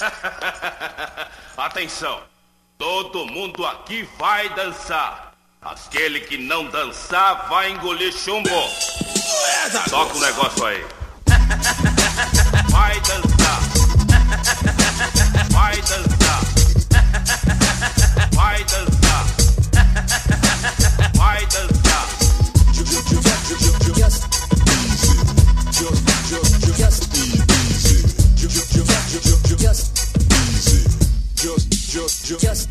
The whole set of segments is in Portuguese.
Atenção! Todo mundo aqui vai dançar. Aquele que não dançar vai engolir chumbo. Toca o um negócio aí. Vai dançar. Vai dançar. Vai dançar. Vai dançar. Vai dançar. just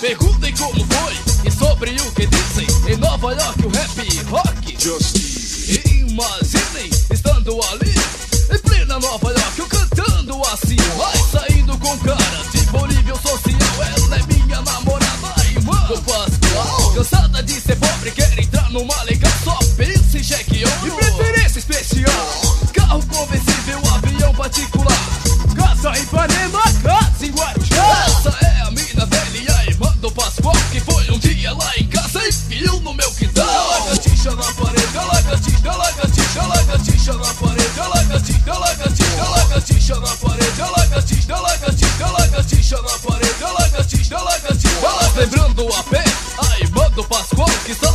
Perguntem como foi e sobre o que dizem em Nova York o rap rock. Just nada de ser pobre, quer entrar numa legal só pensa em cheque ou de preferência especial, carro conversível, avião particular. Casa em Panema, casa em Guarujá. Essa é a mina velha, a irmã do Pascoal, que foi um dia lá em casa e viu no meu quintal. Lagartixa na parede, lagartixa, lagartixa, lagartixa na parede, lagartixa, lagartixa, lagartixa na parede, lagartixa, lagartixa, lagartixa na parede. do Pascoal que são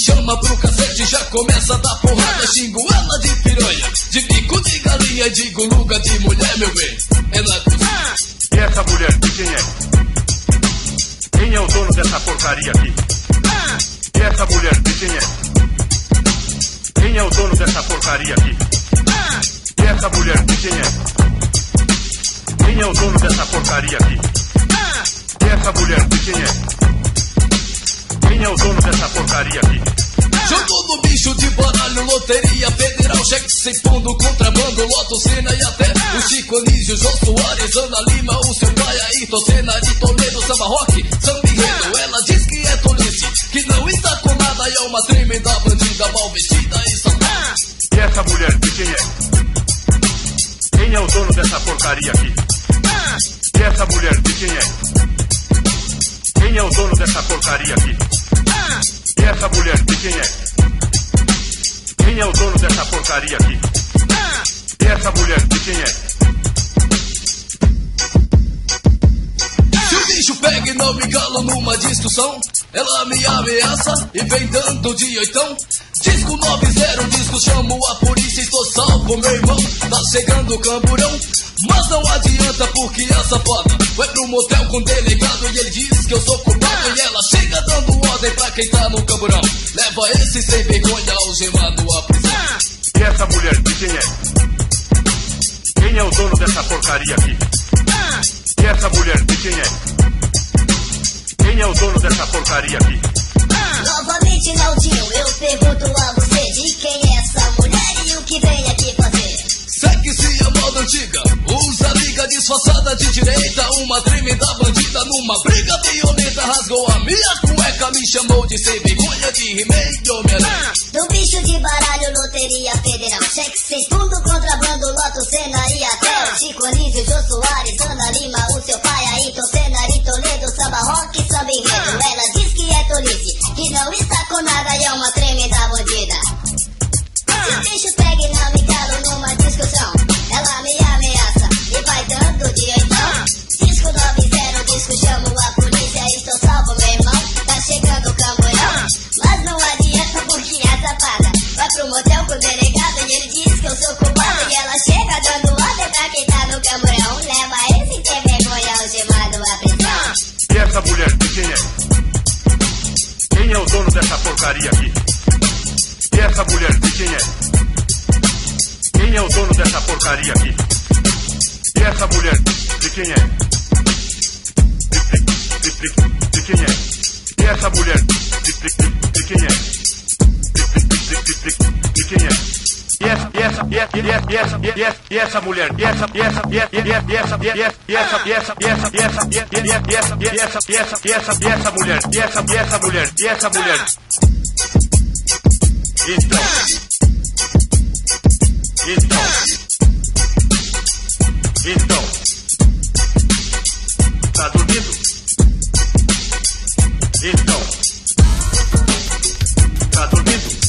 chama pro cacete. Já começa a dar porrada, xingo ela de piranha. De bico de galinha, digo luga de mulher, meu bem. É. E essa mulher, de quem é? Quem é o dono dessa porcaria aqui? E essa mulher, de quem é? Quem é o dono dessa porcaria aqui? E essa mulher, de quem é? Quem é o dono dessa porcaria aqui? E essa mulher, de quem é? Quem é o dono dessa porcaria aqui? Jogou no bicho de baralho, loteria federal, cheque sem fundo, contrabando, loto, cena e até o Chico Anísio, Jô Soares, Ana Lima, o seu pai Ayrton Senna de Toledo, Samba Rock, Enredo. Ela diz que é tolice, que não está com nada e é uma tremenda bandida mal vestida e safada. E essa mulher, de quem é? Quem é o dono dessa porcaria aqui? E essa mulher, de quem é? Quem é o dono dessa porcaria aqui? E essa mulher, de quem é? Quem é o dono dessa porcaria aqui? E essa mulher, de quem é? Bicho pega e não me calo numa discussão, ela me ameaça e vem dando de oitão. Disco 90, disco chamo a polícia, estou salvo, meu irmão. Tá chegando o camburão, mas não adianta porque a safada vai pro motel com o delegado e ele diz que eu sou culpado. E ela chega dando ordem pra quem tá no camburão. Leva esse sem vergonha algemado à prisão. E essa mulher, de quem é? Quem é o dono dessa porcaria aqui? E essa mulher, de quem é? Quem é o dono dessa porcaria aqui? Novamente, Naldinho, eu pergunto a você de quem é essa mulher e o que vem aqui fazer. Segue-se a moda antiga, usa liga disfarçada de direita. Uma tremenda bandida numa briga violenta rasgou a minha cueca. Me chamou de sem vergonha de de Homem-Aranha. Do bicho de baralho, loteria federal. Cheque sem fundo, contrabando, loto, cena e até. Chico Anísio, Jô Soares, Ana Lima, o seu pai, Ayrton Senna e Toledo, samba rock, samba enredo. Ela diz que é tolice, que não está com nada e é uma porcaria aqui? E essa mulher, de quem é? Quem é o dono dessa porcaria aqui? E essa mulher, de quem é? De, de, de, de, quem é? E essa mulher, de, quem é? De, quem é? E essa, e essa, e essa, e essa, e essa, e essa, e mulher, e e e e essa, e essa, e essa, e essa, e essa, e essa, e essa, e essa, e essa, e essa, e essa, e essa, e essa, e essa mulher, e essa, e essa mulher, e essa mulher. Então. Então. Então. Tá dormindo? Então. Tá dormindo?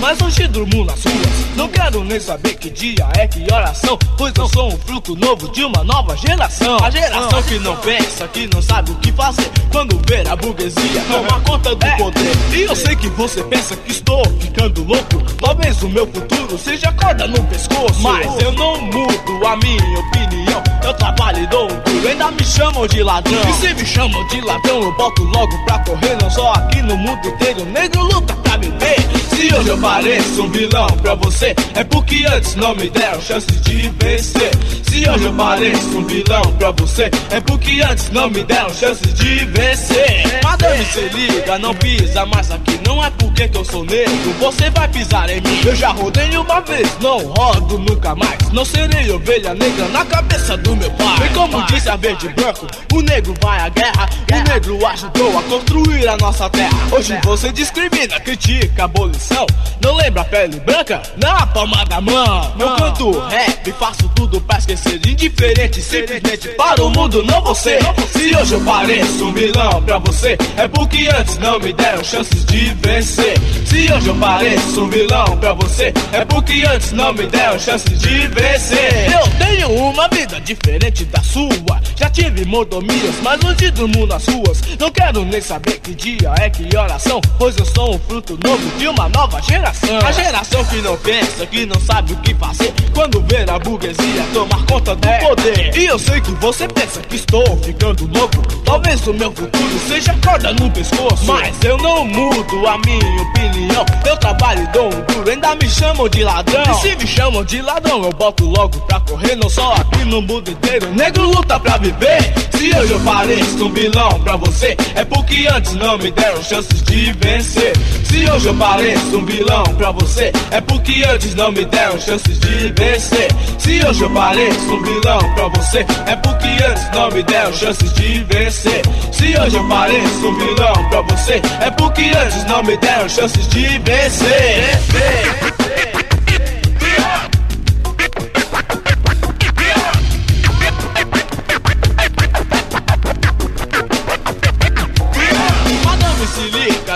Mas hoje durmo nas ruas. Não quero nem saber que dia é, que horas são, pois eu sou um fruto novo de uma nova geração. A geração que não pensa, que não sabe o que fazer. Quando ver a burguesia tomar conta do poder. E eu sei que você pensa que estou ficando louco. Talvez o meu futuro seja corda no pescoço. Mas eu não mudo a minha opinião. Eu trabalho e dou um duro, ainda me chamam de ladrão. E se me chamam de ladrão, eu boto logo pra correr. Não só aqui no mundo inteiro, negro luta pra ver. Se hoje eu pareço um vilão pra você, é porque antes não me deram chance de vencer. Se hoje eu pareço um vilão pra você, é porque antes não me deram chances de vencer. Madame, se liga, não pisa mais aqui. Não é porque que eu sou negro, você vai pisar em mim. Eu já rodei uma vez, não rodo nunca mais. Não serei ovelha negra na cabeça do meu pai. E como disse a verde e branco, o negro vai à guerra. O negro ajudou a construir a nossa terra. Hoje você discrimina, critica a abolição. Não lembra a pele branca? Na palma da mão. Eu canto rap, faço tudo pra esquecer. Indiferente, simplesmente para o mundo, não você. Se hoje eu pareço um vilão pra você, é porque antes não me deram chances de vencer. Se hoje eu pareço um vilão pra você, é porque antes não me deram chances de vencer. Eu tenho uma vida diferente da sua. Já tive mordomias, mas hoje durmo nas ruas. Não quero nem saber que dia é que horas são, pois eu sou um fruto novo de uma nova geração. A geração que não pensa, que não sabe o que fazer. Quando ver a burguesia tomar conta do poder. E eu sei que você pensa que estou ficando louco. Talvez o meu futuro seja corda no pescoço. Mas eu não mudo a minha opinião. Eu trabalho e dou um duro, ainda me chamam de ladrão. E se me chamam de ladrão, eu boto logo pra correr. Não só aqui no mundo inteiro, negro luta pra viver. Se hoje eu pareço um vilão pra você, é porque antes não me deram chances de vencer. Se hoje eu pareço um vilão pra você, é porque antes não me deram chances de vencer. Se hoje eu pareço um pra você, é porque antes não me deram chances de vencer. Se hoje eu pareço um vilão pra você, é porque antes não me deram chances de vencer.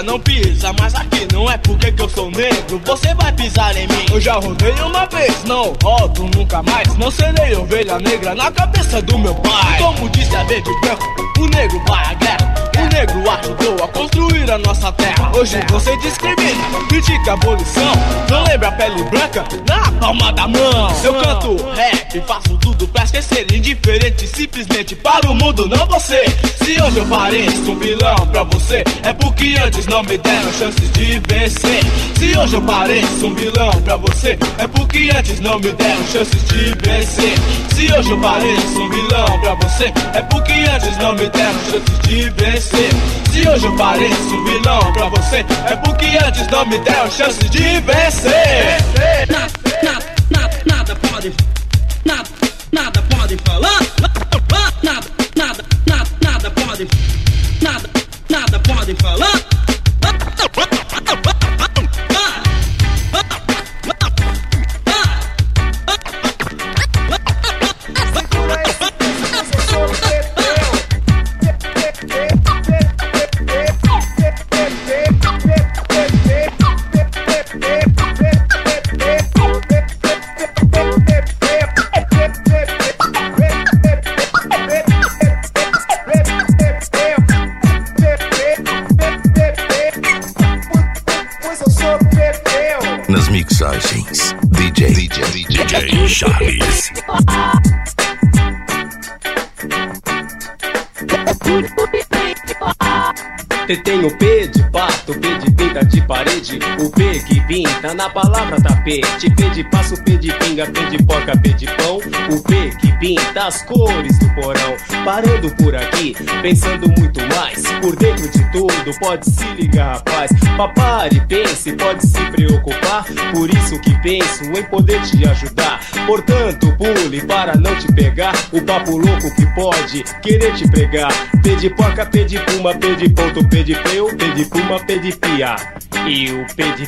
Não pisa mais aqui. Não é porque que eu sou negro, você vai pisar em mim. Eu já rodei uma vez, não rodo nunca mais. Não serei ovelha negra na cabeça do meu pai. Como disse a e branco, o negro vai à guerra. Negro ajudou a construir a nossa terra. Hoje você discrimina, critica a abolição. Não lembra a pele branca na palma da mão. Eu canto rap, faço tudo pra esquecer. Indiferente, simplesmente para o mundo, não você. Se hoje eu pareço um vilão pra você, é porque antes não me deram chances de vencer. Se hoje eu pareço um vilão pra você, é porque antes não me deram chances de vencer. Se hoje eu pareço um vilão pra você, é porque antes não me deram chances de vencer. Se hoje eu pareço vilão pra você, é porque antes não me deram chances de vencer. nada, nada, nada, nada pode, nada, nada pode falar, nada, nada, nada, nada pode, nada, nada pode falar. Charles. Te tem o P de pato, P de parede, o P que pinta na palavra tapete, P de passo, P de pinga, P de porca, P de pão, o P que pinta as cores do porão. Parando por aqui, pensando muito mais, por dentro de tudo, pode se ligar, rapaz. Papare, pense, pode se preocupar, por isso que penso em poder te ajudar. Portanto, pule para não te pegar, o papo louco que pode querer te pregar. P de porca, P de puma, P de ponto, P de peu, P de puma, P de pia. E o P de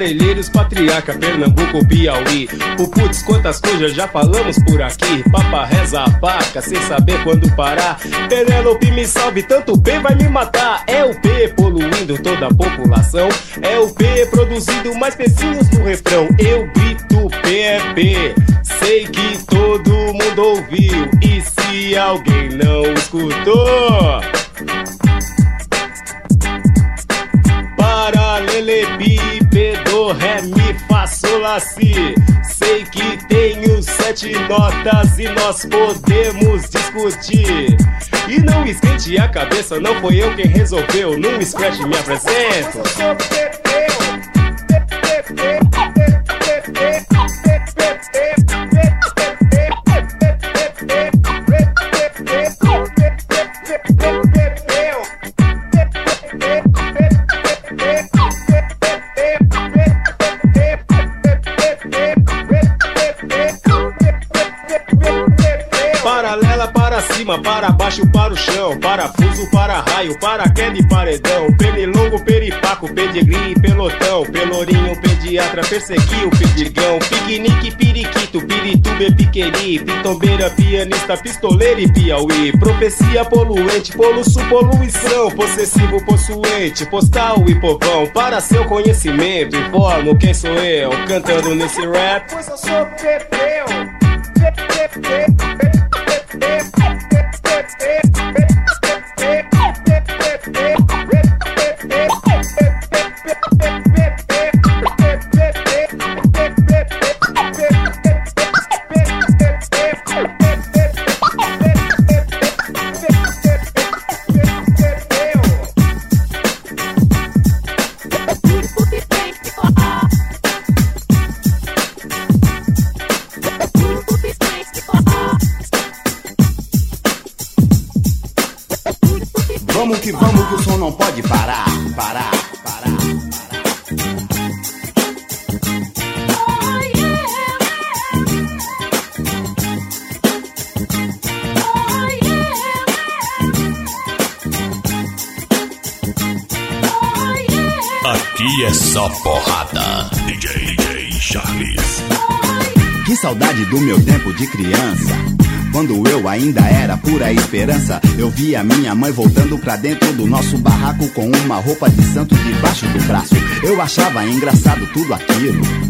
Parelheiros, Patriarca, Pernambuco, Piauí. O putz, quantas coisas já falamos por aqui. Papa reza a paca, sem saber quando parar. Penélope me salve, tanto P vai me matar. É o P poluindo toda a população. É o P produzindo mais pecinhos no refrão. Eu grito P é P. Sei que todo mundo ouviu. E se alguém não escutou? Paralelepípedo, ré, mi, fá, sol, lá, si. Sei que tenho sete notas e nós podemos discutir. E não esquente a cabeça, não foi eu quem resolveu. No scratch me apresento. Chão. Parafuso para raio, para queda e paredão. Pernilongo, peripaco, pedigree, pelotão. Pelourinho, pediatra, persegui o pedigão. Piquenique, periquito, pirituba, piqueri. Pitombeira, pianista, pistoleiro e piauí. Profecia poluente, poluço, poluição. Possessivo, possuente, postal e povão. Para seu conhecimento, informo quem sou eu. Cantando nesse rap. Pois eu sou Pepeu. Vamos só porrada. DJ, DJ Charles. Que saudade do meu tempo de criança. Quando eu ainda era pura esperança, eu via minha mãe voltando pra dentro do nosso barraco com uma roupa de santo debaixo do braço. Eu achava engraçado tudo aquilo.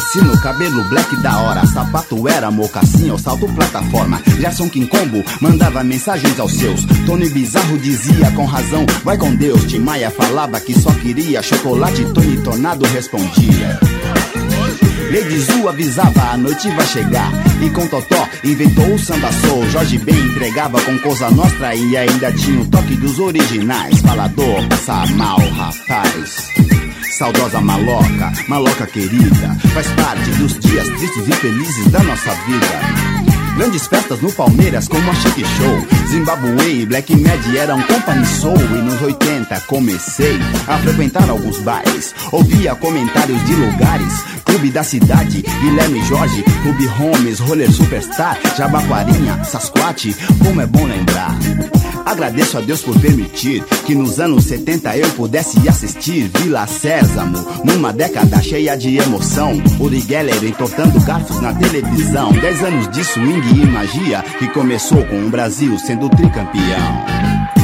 Sino, cabelo black da hora. Sapato era mocassim ou salto plataforma. Gerson Quincombo mandava mensagens aos seus. Tony Bizarro dizia com razão Vai com Deus, Tim Maia falava que só queria Chocolate Tony Tornado respondia. Lady Zu avisava, a noite vai chegar. E com Totó inventou o samba soul. Jorge Ben entregava com Cosa Nostra E ainda tinha o toque dos originais. Falador, passa mal, rapaz Saudosa maloca, maloca querida Faz parte dos dias tristes e felizes da nossa vida. Grandes festas no Palmeiras como a Chic Show Zimbabwe e Black Mad eram company soul E nos 80 comecei a frequentar alguns bares Ouvia comentários de lugares Clube da Cidade, Guilherme Jorge Clube Holmes, Roller Superstar Jabaquarinha, Sasquatch Como é bom lembrar Agradeço a Deus por permitir que nos anos 70 eu pudesse assistir Vila Sésamo, numa década cheia de emoção. Uri Geller entortando garfos na televisão. Dez anos de swing e magia que começou com o Brasil sendo tricampeão.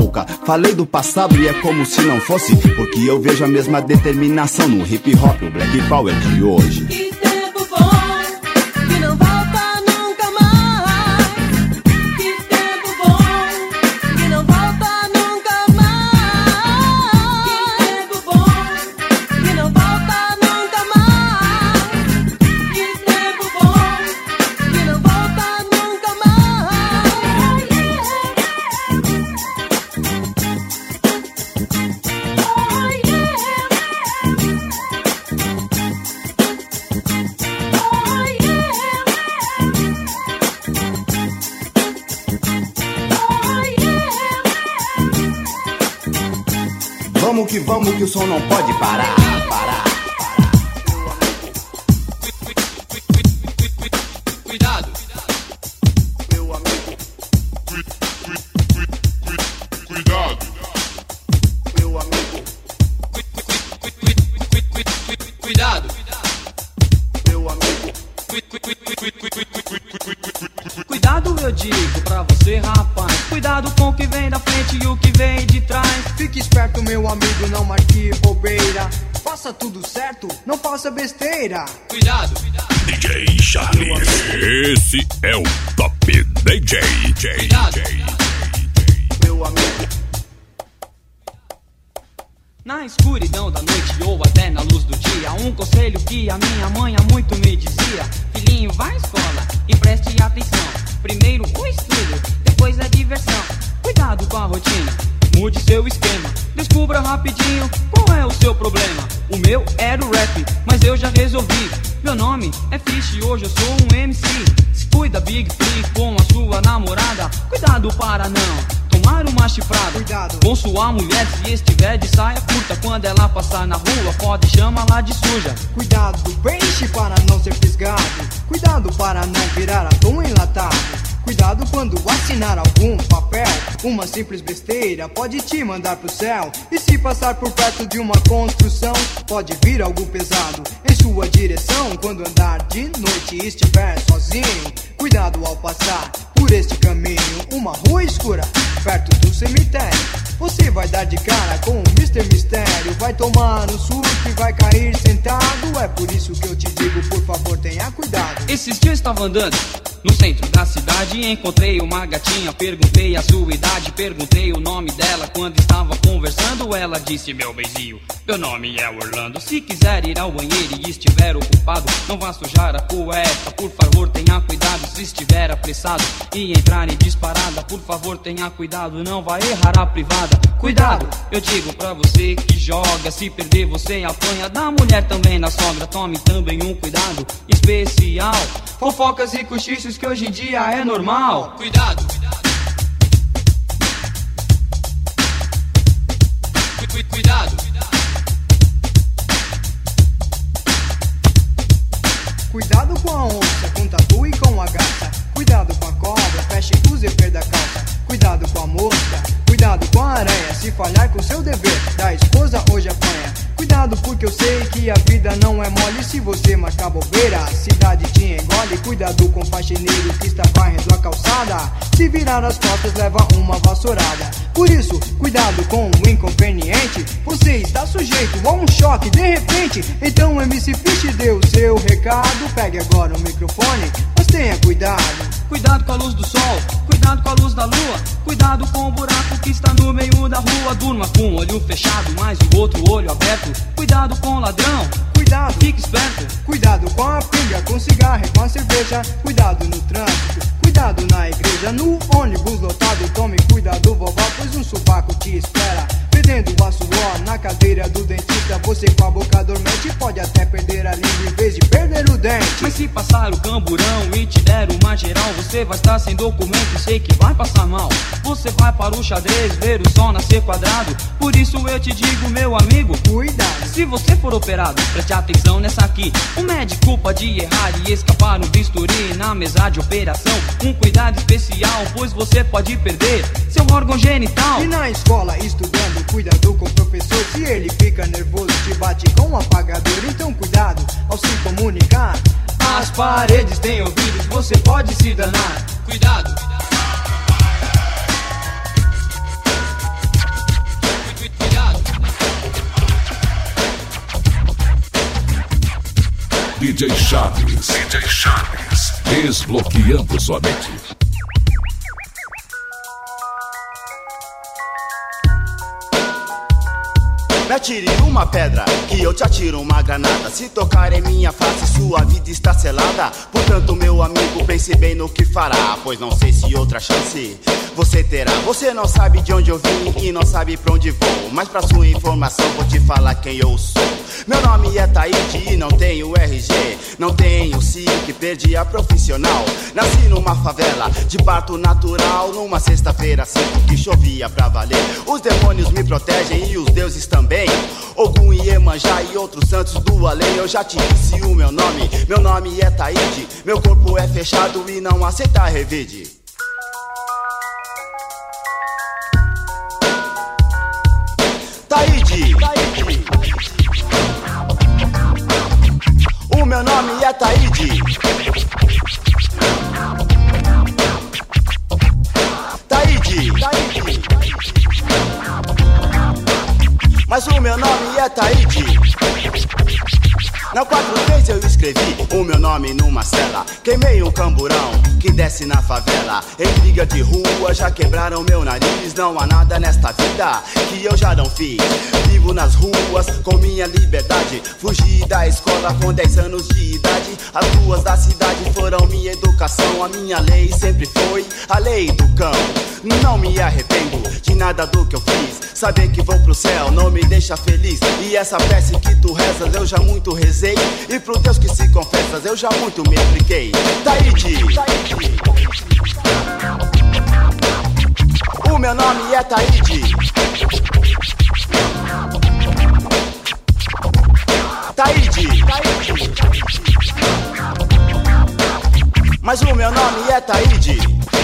Falei do passado e é como se não fosse, porque eu vejo a mesma determinação no hip hop, o black power de hoje. Vamos que o som não pode parar, parar. Besteira. Cuidado, DJ Charles. Esse é o Top DJ. DJ. Na escuridão da noite ou até na luz do dia, um conselho que a minha mãe há muito me dizia: Filhinho, vá à escola e preste atenção. Primeiro o estudo, depois a diversão. Cuidado com a rotina, mude seu esquema. Descubra rapidinho qual é o seu problema. O meu era o rap, mas eu já resolvi. Meu nome é Fish e hoje eu sou um MC. Se cuida, Big Free, com a sua namorada. Cuidado para não tomar uma chifrada. Cuidado. Com sua mulher, se estiver de saia curta, quando ela passar na rua, pode chamá-la de suja. Cuidado do peixe para não ser fisgado. Cuidado para não virar atum enlatado. Cuidado quando assinar algum papel. Uma simples besteira pode te mandar pro céu. E se passar por perto de uma construção, pode vir algo pesado em sua direção. Quando andar de noite e estiver sozinho, cuidado ao passar por este caminho. Uma rua escura, perto do cemitério. Você vai dar de cara com o Mr. Mistério. Vai tomar um susto e vai cair sentado. É por isso que eu te digo, por favor, tenha cuidado. Esses dias estava andando no centro da cidade encontrei uma gatinha. Perguntei a sua idade, perguntei o nome dela. Quando estava conversando, ela disse: Meu beijinho, meu nome é Orlando. Se quiser ir ao banheiro e estiver ocupado, não vá sujar a cueca. Por favor, tenha cuidado se estiver apressado e entrar em disparada. Por favor, tenha cuidado, não vai errar a privada. Cuidado, eu digo pra você que joga. Se perder, você apanha. Da mulher também na sogra, tome também um cuidado especial. Fofocas e cochichos que hoje em dia é normal. cuidado. Cu- cu- Cuidado, Cuidado com a onça, com o tatu e com a gata. Cuidado com a cobra, feche o zíper da calça. Cuidado com a mosca, cuidado com a aranha. Se falhar com seu dever, da esposa hoje apanha. Cuidado porque eu sei que a vida não é mole Se você marcar bobeira, a cidade te engole Cuidado com o faxineiro que está varrendo a calçada. Se virar as costas, leva uma vassourada. Por isso, cuidado com o inconveniente. Você está sujeito a um choque de repente Então MC Fish deu seu recado. Pegue agora o microfone, mas tenha cuidado Cuidado com a luz do sol, cuidado com a luz da lua, cuidado com o buraco que está no meio da rua. Durma com o olho fechado, mas o outro olho aberto. Cuidado com o ladrão, Cuidado, fique esperto. Cuidado com a pinga, com cigarro e com a cerveja. Cuidado no trânsito, cuidado na igreja. No ônibus lotado, tome cuidado, vovó, pois um sovaco te espera. Perdendo a suor na cadeira do dentista. Você com a boca dormente pode até perder a língua em vez de perder o dente. Mas se passar o camburão e te der uma geral, você vai estar sem documento e sei que vai passar mal. Você vai para o xadrez ver o sol nascer quadrado. Por isso eu te digo, meu amigo, Cuidado. Se você for operado, preste atenção nessa aqui. O médico pode errar e escapar no bisturi na mesa de operação. Um cuidado especial, pois você pode perder seu órgão genital. E na escola estudando, cuidado com o professor. Se ele fica nervoso, te bate com um apagador. Então cuidado ao se comunicar. As paredes têm ouvidos, você pode se danar. Cuidado. Cuidado. DJ Chaves. DJ Chaves. Desbloqueando sua mente. Me atire uma pedra, que eu te atiro uma granada. Se tocar em minha face, sua vida está selada. Portanto, meu amigo, pense bem no que fará. Pois não sei se outra chance você terá. Você não sabe de onde eu vim e não sabe pra onde vou. Mas pra sua informação, vou te falar quem eu sou. Meu nome é Taíde e não tenho RG. Não tenho SIC, perdi a profissional. Nasci numa favela de parto natural. Numa sexta-feira, cinco que chovia pra valer. Os demônios me protegem e os deuses também. Ogum e Iemanjá e outros santos do além. Eu já te disse o meu nome. Meu nome é Taíde. Meu corpo é fechado e não aceita revide. Taíde. O meu nome é Taíde. Taíde. Mas o meu nome é Taíde. Na 43 eu escrevi o meu nome numa cela. Queimei um camburão que desce na favela. Em briga de rua já quebraram meu nariz. Não há nada nesta vida que eu já não fiz. Vivo nas ruas com minha liberdade. Fugi da escola com 10 anos de idade. As ruas da cidade foram minha educação. A minha lei sempre foi a lei do cão. Não me arrependo de nada do que eu fiz. Saber que vou pro céu não me deixa feliz. E essa prece que tu rezas eu já muito rezei. E pro Deus que se confessas eu já muito me expliquei. Taíde. O meu nome é Taíde. Taíde. Mas o meu nome é Taíde.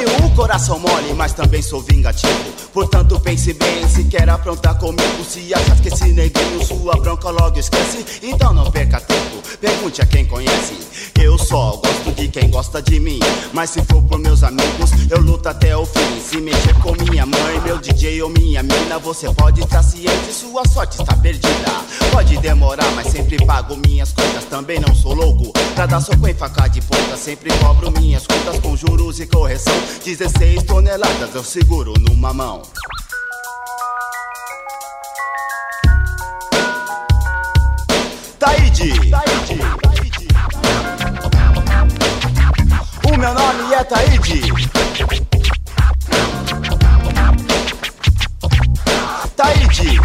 Tenho o coração mole, mas também sou vingativo. Portanto, pense bem se quer aprontar comigo. Se achas que esse neguinho sua bronca logo esquece, então não perca tempo. Pergunte a quem conhece. Eu só gosto de quem gosta de mim. Mas se for por meus amigos, eu luto até o fim. Se mexer com minha mãe, meu DJ ou minha mina, você pode estar ciente, sua sorte está perdida. Pode demorar, mas sempre pago minhas contas. Também não sou louco pra dar soco em faca de ponta. Sempre cobro minhas contas com juros e correção. 16 toneladas eu seguro numa mão. Taíde. O meu nome é Taíde. Taíde.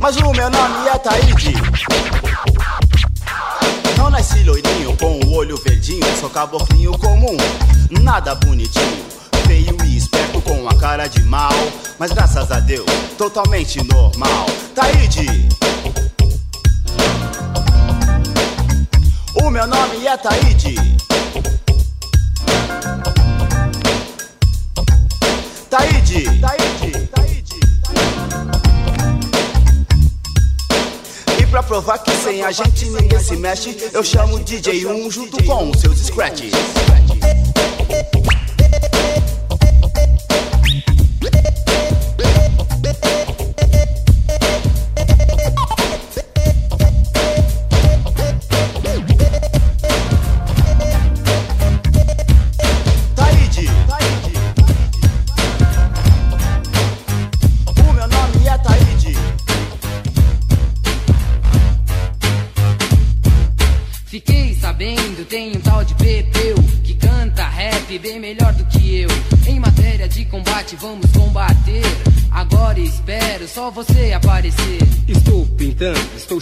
Mas o meu nome é Taíde. Não nasci loirinho com o olho verdinho, sou caboclinho comum, nada bonitinho. Feio e esperto com a cara de mal, mas graças a Deus, totalmente normal. Taíde. O meu nome é Taíde. Taíde, Taíde, Taíde. Pra provar que sem a gente ninguém se mexe, eu chamo DJ 1 junto com os seus scratches.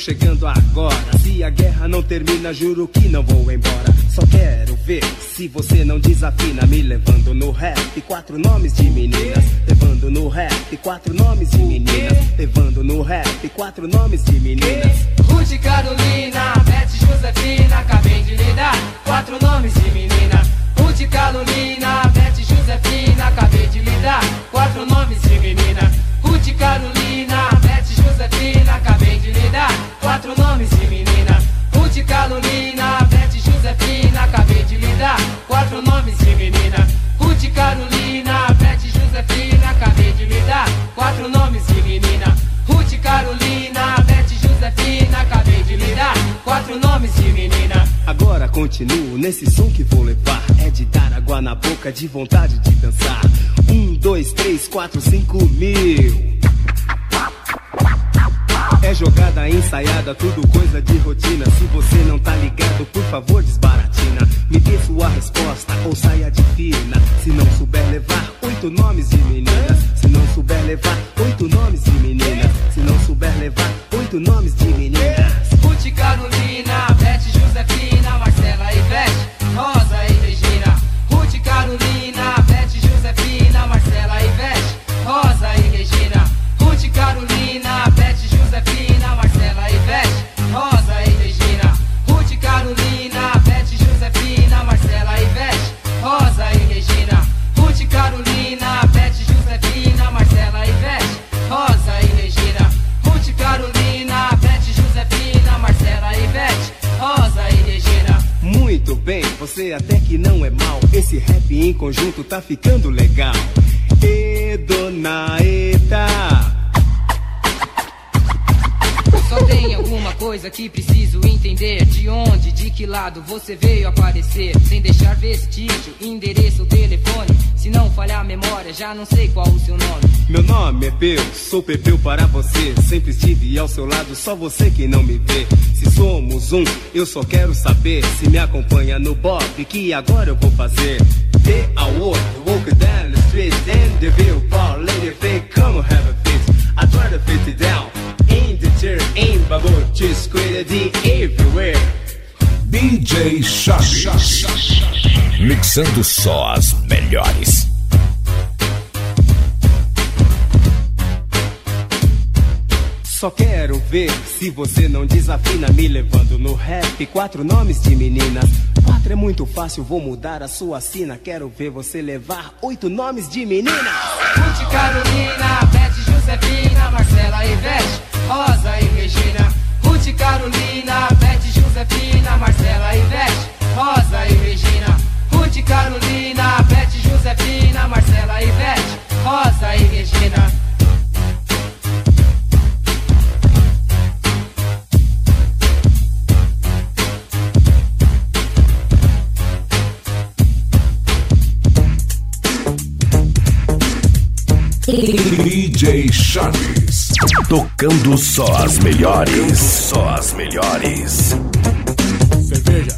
Chegando agora. Se a guerra não termina, juro que não vou embora. Só quero ver se você não desafina. Me levando no rap, quatro nomes de meninas. Levando no rap, quatro nomes de meninas. Levando no rap, quatro nomes de meninas. Ruth Carolina, nomes de menina. Agora continuo nesse som que vou levar. É de dar água na boca, de vontade de dançar. Um, dois, três, quatro, cinco mil. É jogada ensaiada, tudo coisa de rotina. Se você não tá ligado, por favor, desbaratina. Me dê sua resposta ou saia de fina. Se não souber levar oito nomes de meninas. Se não souber levar oito nomes de meninas. Se não souber levar oito nomes de meninas. Até que não é mal. Esse rap em conjunto tá ficando legal. E dona Eta. Só tem alguma coisa que preciso entender De onde, de que lado você veio aparecer Sem deixar vestígio, endereço, telefone Se não falhar a memória, já não sei qual o seu nome Meu nome é Peu, sou Pepeu para você. Sempre estive ao seu lado, só você que não me vê. Se somos um, eu só quero saber se me acompanha no Bob, que agora eu vou fazer. Day I walk, walk down the street, and the bar, lady fake, come have a fit. I try to fit it down, just squid the everywhere. DJ Chaves. Mixando só as melhores. Só quero ver se você não desafina me levando no rap. Quatro nomes de meninas. Quatro é muito fácil, vou mudar a sua sina. Quero ver você levar oito nomes de meninas. Ruth Carolina, Beth Josefina, Marcela e Ivete, Rosa e Regina. Ruth Carolina, Beth Josefina, Marcela Ivete, Rosa e Regina. Ruth Carolina, Beth Josefina, Marcela Ivete, Rosa e Regina. DJ Chaves. Tocando só as melhores. Só as melhores. Cerveja.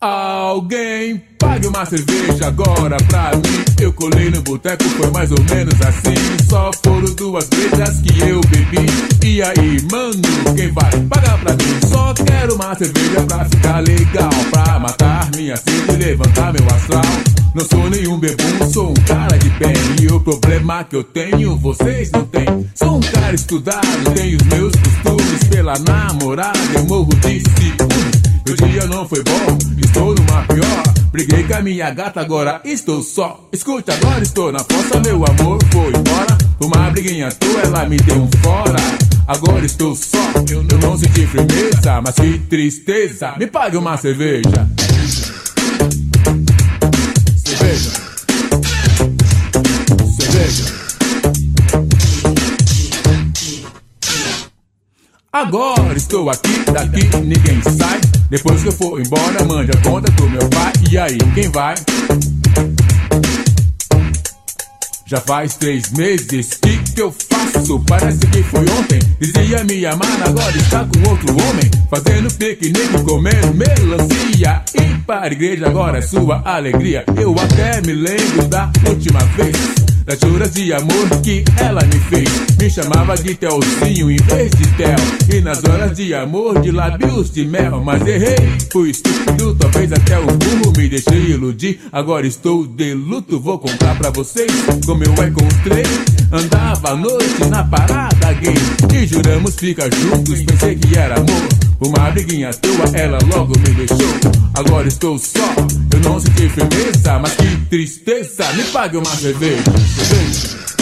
Alguém pague uma cerveja agora pra mim. Eu colei no boteco, foi mais ou menos assim. Só foram duas brejas que eu bebi. E aí, mano, quem vai pagar pra mim? Só quero uma cerveja pra ficar legal. Pra matar minha sede e levantar meu astral. Não sou nenhum bebum, sou um cara de bem. E o problema que eu tenho, vocês não têm. Sou um cara estudado, tenho os meus costumes. Pela namorada, eu morro de ciúme. o dia não foi bom, estou numa pior. Briguei com a minha gata, agora estou só. Escute, agora estou na fossa, meu amor foi embora. Uma briguinha tua, ela me deu um fora. Agora estou só, eu não senti firmeza, mas que tristeza. Me pague uma cerveja. Cerveja. Cerveja. Agora estou aqui, daqui ninguém sai. Depois que eu for embora, mande a conta pro meu pai. E aí, quem vai? Já faz três meses que que eu faço? Parece que foi ontem. Dizia me amar, agora está com outro homem. Fazendo piquenique, comendo melancia. E para a igreja agora é sua alegria. Eu até me lembro da última vez. Das juras de amor que ela me fez. Me chamava de Telzinho em vez de Tel. E nas horas de amor, de lábios de mel. Mas errei, fui estúpido, talvez até o burro me deixei iludir. Agora estou de luto, vou contar pra vocês como eu encontrei. Andava à noite na parada gay. E juramos ficar juntos, pensei que era amor. Uma briguinha tua, ela logo me deixou. Agora estou só, eu não senti firmeza, mas que tristeza. Me pague uma cerveja. Cerveja.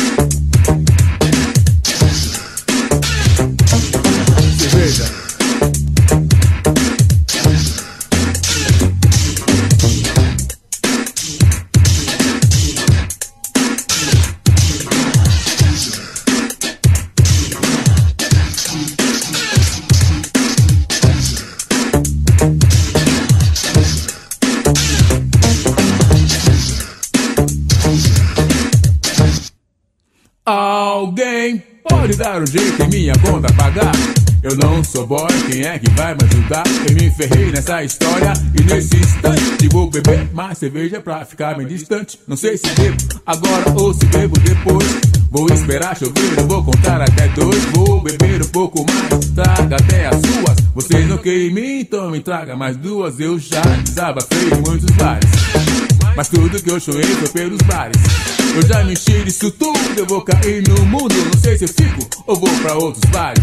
Alguém pode dar um jeito em minha conta pagar? Eu não sou boy, quem é que vai me ajudar? Eu me ferrei nessa história e nesse instante vou beber mais cerveja pra ficar bem distante. Não sei se bebo agora ou se bebo depois. Vou esperar chover, vou contar até dois. Vou beber um pouco mais, traga até as suas. Vocês não querem então me traga mais duas. Eu já desabafei muitos bares. Mas tudo que eu chorei foi pelos bares. Eu já me enchi disso tudo, eu vou cair no mundo. Não sei se eu fico ou vou pra outros bares.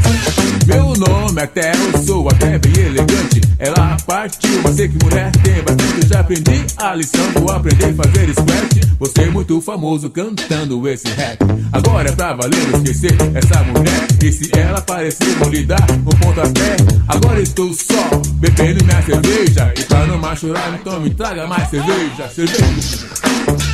Meu nome é Theo, eu sou até bem elegante. Ela partiu, mas sei que mulher tem bastante. Já aprendi a lição, vou aprender a fazer squirt. Você é muito famoso cantando esse rap. Agora é pra valer esquecer essa mulher. E se ela aparecer, vou lhe dar um pontapé. Agora estou só bebendo minha cerveja. E pra não machurar, então me traga mais. Cerveja. Cerveja.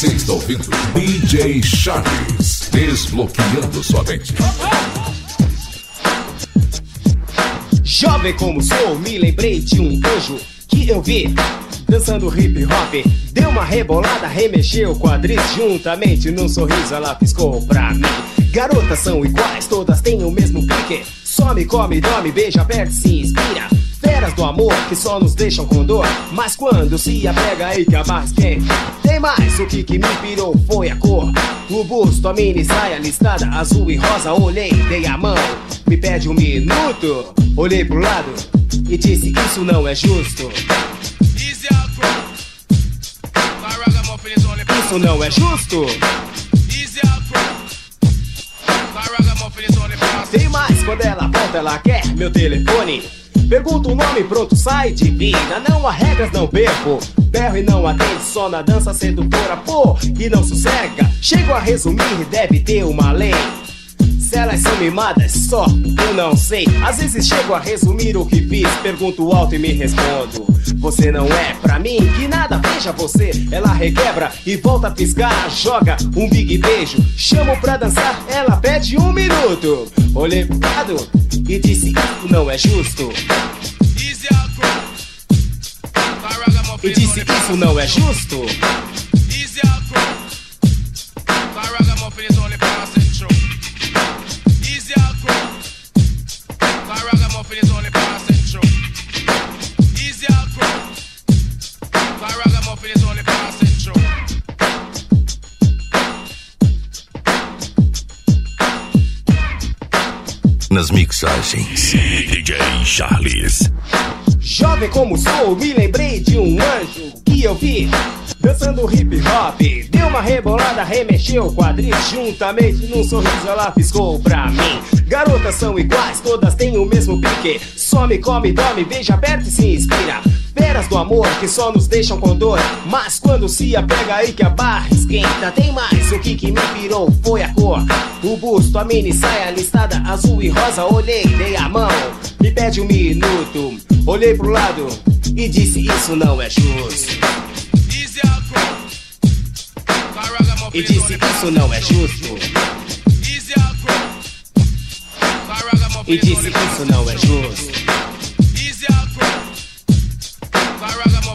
Você está ouvindo DJ Charles, desbloqueando sua mente. Jovem como sou, me lembrei de um anjo que eu vi dançando hip hop. Deu uma rebolada, remexeu quadris juntamente num sorriso ela piscou pra mim. Garotas são iguais, todas têm o mesmo pique. Some, come, dorme, beija, aperta, se inspira. Feras do amor que só nos deixam com dor. Mas quando se apega aí que a mais quem? Tem mais, o que, que me pirou foi a cor. O busto, a mini saia listada, azul e rosa. Olhei, dei a mão, me pede um minuto. Olhei pro lado e disse: Isso não é justo. Isso não é justo. Tem mais quando ela volta, ela quer meu telefone. Pergunta o nome, pronto, sai de vida. Não há regras, não perco. Berro e não atende, só na dança sedutora, pô, e não sossega. Chego a resumir, deve ter uma lei. Se elas são mimadas, só eu não sei. Às vezes chego a resumir o que fiz, pergunto alto e me respondo. Você não é pra mim, que nada, veja você. Ela requebra e volta a piscar, joga um big beijo. Chamo pra dançar, ela pede um minuto. Olhei pro lado e disse: Isso não é justo. E disse: Isso não é justo. Nas mixagens, DJ Charles. Jovem como sou, me lembrei de um anjo que eu vi Dançando hip hop, deu uma rebolada, remexeu o quadril juntamente num sorriso ela piscou pra mim. Garotas são iguais, todas têm o mesmo pique. Some, come, dorme, beija, aperta e se inspira. Feras do amor que só nos deixam com dor. Mas quando se apega aí que a barra esquenta. Tem mais, o que que me pirou foi a cor. O busto, a mini saia listada azul e rosa. Olhei, dei a mão, me pede um minuto. Olhei pro lado e disse: Isso não é justo. E disse: Isso não é justo. E disse: Isso não é justo.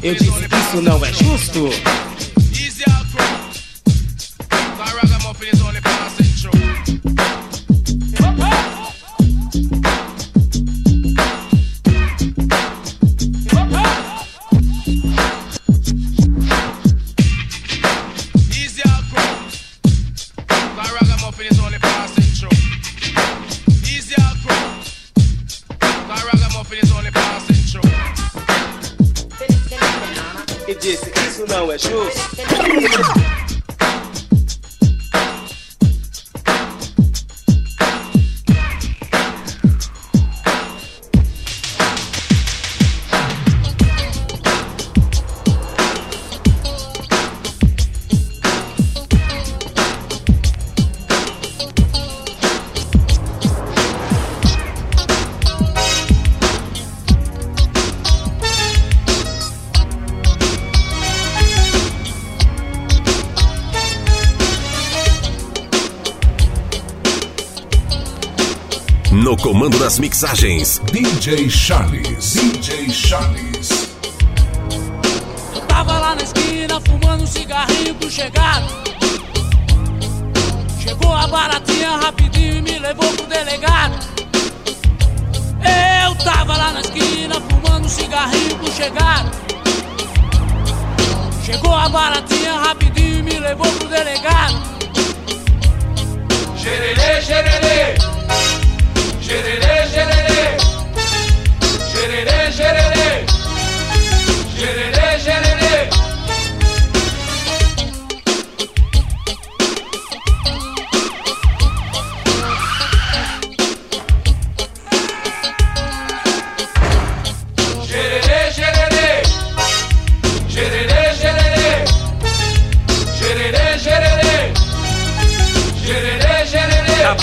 Eu disse: Isso não é justo. Mixagens, DJ Charles. DJ Charles. Eu tava lá na esquina fumando um cigarrinho pro chegado. Chegou a baratinha rapidinho e me levou pro delegado. Eu tava lá na esquina fumando um cigarrinho pro chegado. Chegou a baratinha rapidinho e me levou pro delegado. Xererê, xererê. Yerere,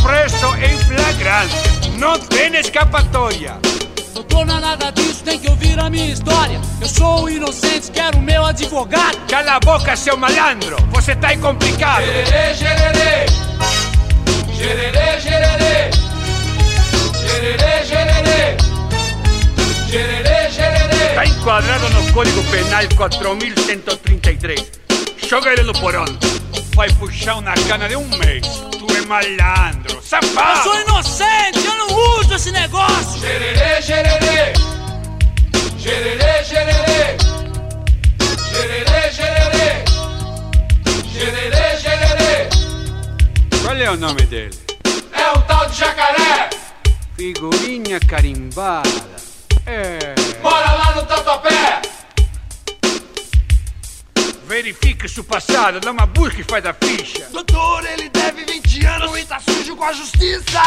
preso en flagrante. Não tem escapatória. Doutor, nada disso, tem que ouvir a minha história. Eu sou o inocente, quero o meu advogado. Cala a boca, seu malandro. Você tá complicado. Xererê, xererê. Xererê, xererê. Xererê, xererê. Xererê, xererê. Está enquadrado no Código Penal 4133. Joga ele no porão. Vai puxar uma cana de um mês. Tu é malandro, Eu safado. sou inocente, eu não uso esse negócio. Xererê, xererê. Xererê, xererê. Xererê, xererê. Xererê, xererê. Qual é o nome dele? É o tal de jacaré. Figurinha carimbada. É. Mora lá no Tatuapé. Verifique seu passado, dá uma busca e faz a ficha. Doutor, ele deve 20 anos e tá sujo com a justiça.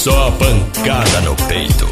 Só a pancada no peito.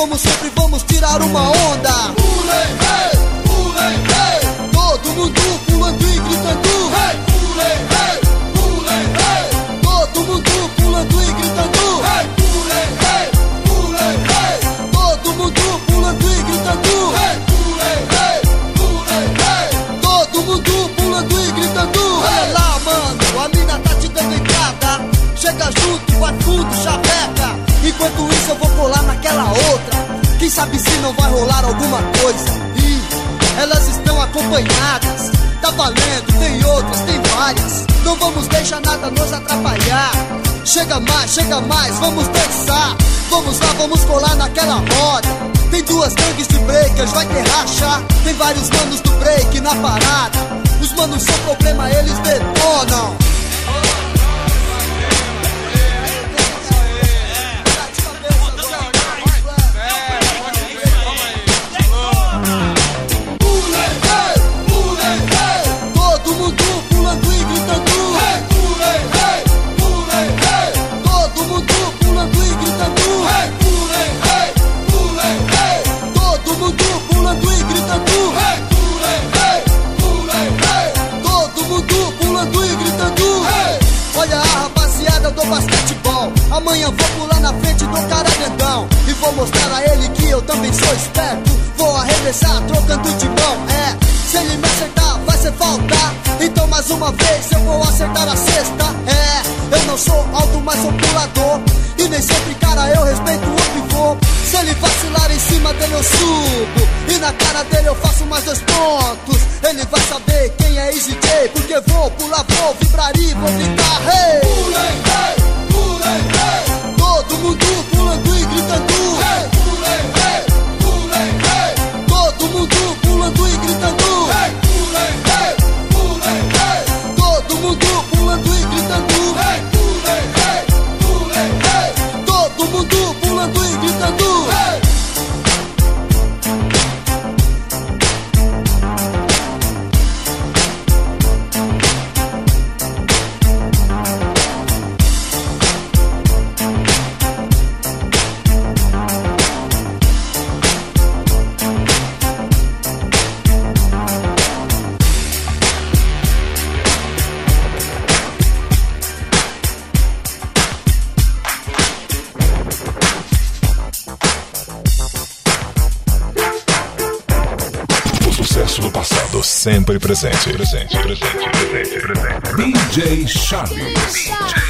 Como sempre, vamos tirar uma onda. Sabe se não vai rolar alguma coisa. Ih, elas estão acompanhadas. Tá valendo, tem outras, tem várias. Não vamos deixar nada nos atrapalhar. Chega mais, chega mais, vamos dançar. Vamos lá, vamos colar naquela roda. Tem duas gangues de breakers, vai ter racha. Tem vários manos do break na parada. Os manos são problema, eles detonam. Grandão. E vou mostrar a ele que eu também sou esperto. Vou arremessar trocando de mão. É, se ele me acertar, vai ser falta. Então mais uma vez eu vou acertar a cesta. É, eu não sou alto, mas sou pulador. E nem sempre, cara, eu respeito o pivô. Se ele vacilar em cima dele, eu subo. E na cara dele eu faço mais dois pontos. Ele vai saber quem é Easy J. Porque vou pular, vou vibrar e vou gritar. Hey! Pulei, hey, pulei, hey. Todo mundo pulando e gritando. Hey, pulei, hey, sempre presente. Presente, presente, presente, presente. DJ Charles. DJ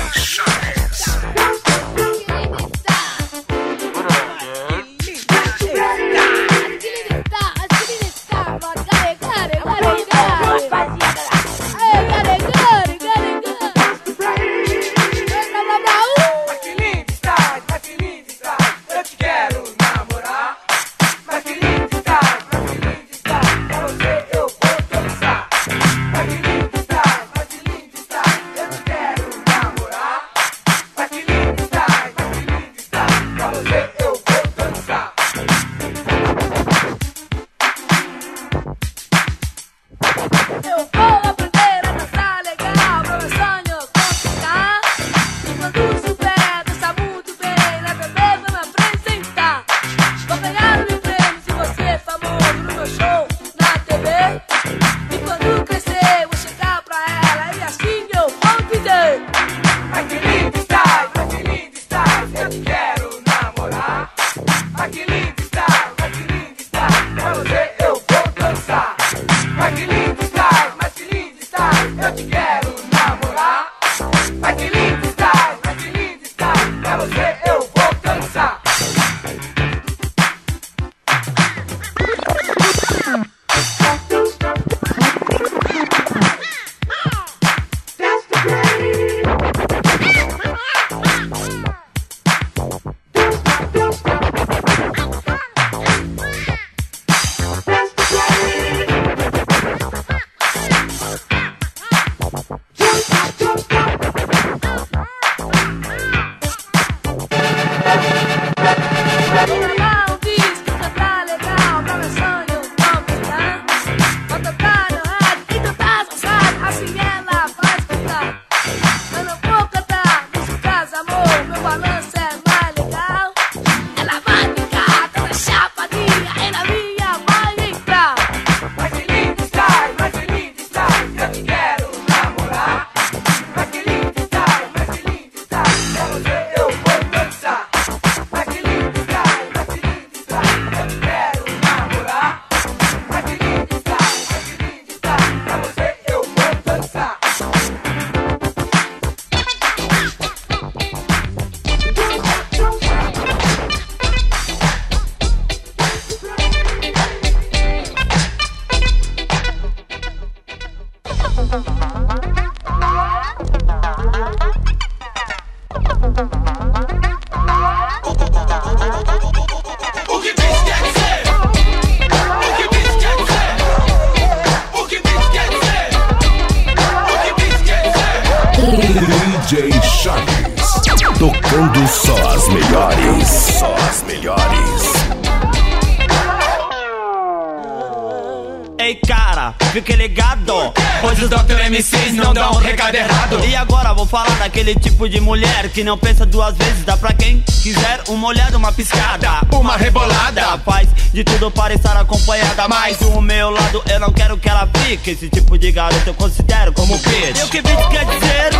Que não pensa duas vezes, dá pra quem quiser Uma olhada, uma piscada, uma rebolada Faz de tudo para estar acompanhada Mas do meu lado eu não quero que ela fique Esse tipo de garota eu considero como bitch E o que bitch quer dizer?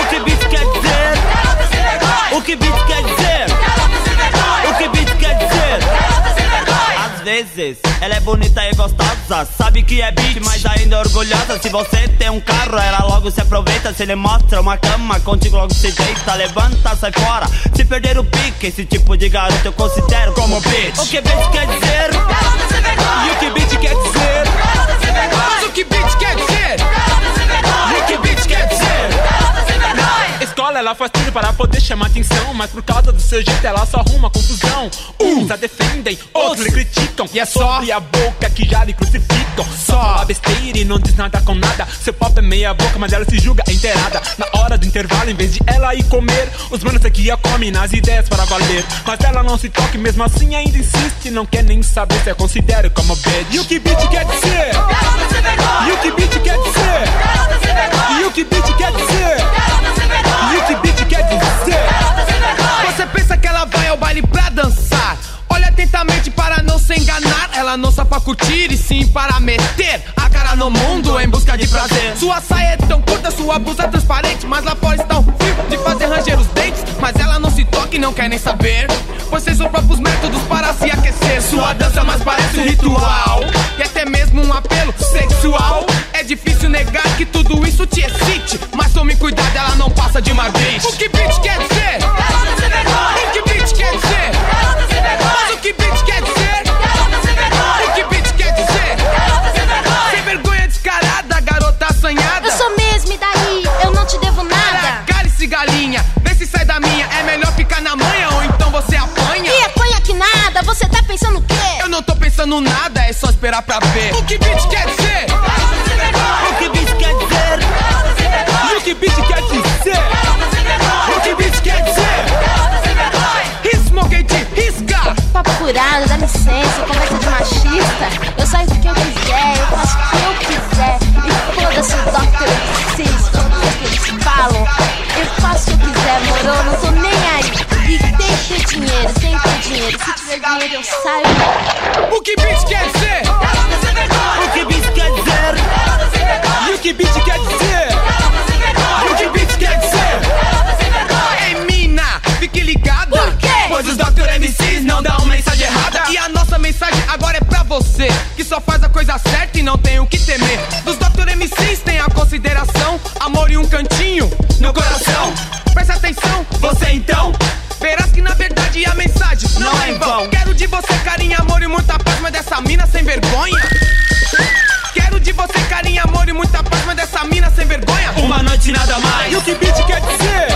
O que bitch quer dizer? O que bitch quer dizer? O que bitch quer dizer? Vezes ela é bonita e gostosa Sabe que é bitch, mas ainda é orgulhosa Se você tem um carro, ela logo se aproveita Se ele mostra uma cama, contigo logo se deita Levanta, sai fora, se perder o pique Esse tipo de garoto eu considero como bitch O que bitch quer dizer? E o que bitch quer dizer? Mas o que bitch quer dizer? E o que bitch quer dizer? Escola ela faz tudo para poder chamar atenção Mas por causa do seu jeito ela só arruma confusão. Uns a defendem, outros lhe criticam E é só abrir a boca que já lhe crucificam. Só fala besteira e não diz nada com nada. Seu papo é meia boca mas ela se julga inteirada. Na hora do intervalo em vez de ela ir comer Os manos aqui a comem nas ideias para valer. Mas ela não se toca e mesmo assim ainda insiste Não quer nem saber se eu considero como bitch. E o que bitch quer dizer? E o que bitch quer dizer? E o que bitch quer dizer? Olha atentamente para não se enganar. Ela não só pra curtir e sim para meter a cara no mundo em busca de prazer. Sua saia é tão curta, sua blusa é transparente. Mas lá fora está um fio de fazer ranger os dentes. Mas ela não se toca e não quer nem saber. Pois seus próprios métodos para se aquecer. Sua dança mais parece um ritual. E até mesmo um apelo sexual. É difícil negar que tudo isso te excite. Mas tome cuidado, ela não passa de uma bitch. O que bitch quer dizer? O que bitch quer dizer? Não tô pensando nada, é só esperar pra ver. O que bitch quer dizer? O que bitch quer dizer? O que bitch quer dizer? O que bitch quer dizer? Smoke risca! Papo furado, dá licença, conversa de machista. Eu saio do que eu quiser, dinheiro. Se tiver dinheiro, eu saio. O que bitch quer dizer? O que bitch quer dizer? E o que bitch quer dizer? E o que bitch quer dizer? Ei, mina, fique ligada. Por quê? Pois os Dr. MCs não dão mensagem errada. E a nossa mensagem agora é pra você, que só faz a coisa certa e não tem o que temer. Dos Dr. MCs tem a consideração, amor e um cantinho no coração. Presta atenção, você então. Verdade a mensagem não é em vão. Quero de você carinho, amor e muita paz, mas dessa mina sem vergonha. Quero de você carinho, amor e muita paz, mas dessa mina sem vergonha. Uma noite nada mais. E o que bitch quer dizer?